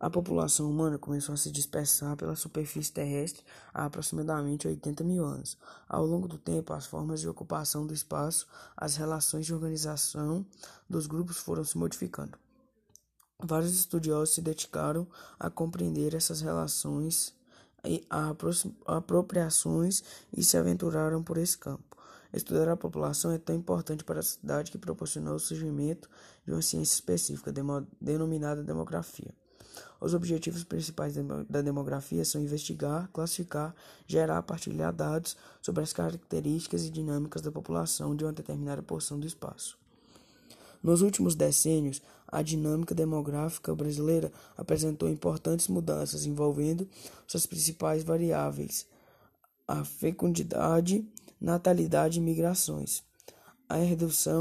A população humana começou a se dispersar pela superfície terrestre há aproximadamente 80 mil anos. Ao longo do tempo, as formas de ocupação do espaço, as relações de organização dos grupos foram se modificando. Vários estudiosos se dedicaram a compreender essas relações e apropriações e se aventuraram por esse campo. Estudar a população é tão importante para a sociedade que proporcionou o surgimento de uma ciência específica, denominada demografia. Os objetivos principais da demografia são investigar, classificar, gerar, partilhar dados sobre as características e dinâmicas da população de uma determinada porção do espaço. Nos últimos decênios, a dinâmica demográfica brasileira apresentou importantes mudanças envolvendo suas principais variáveis: a fecundidade, natalidade e migrações. A redução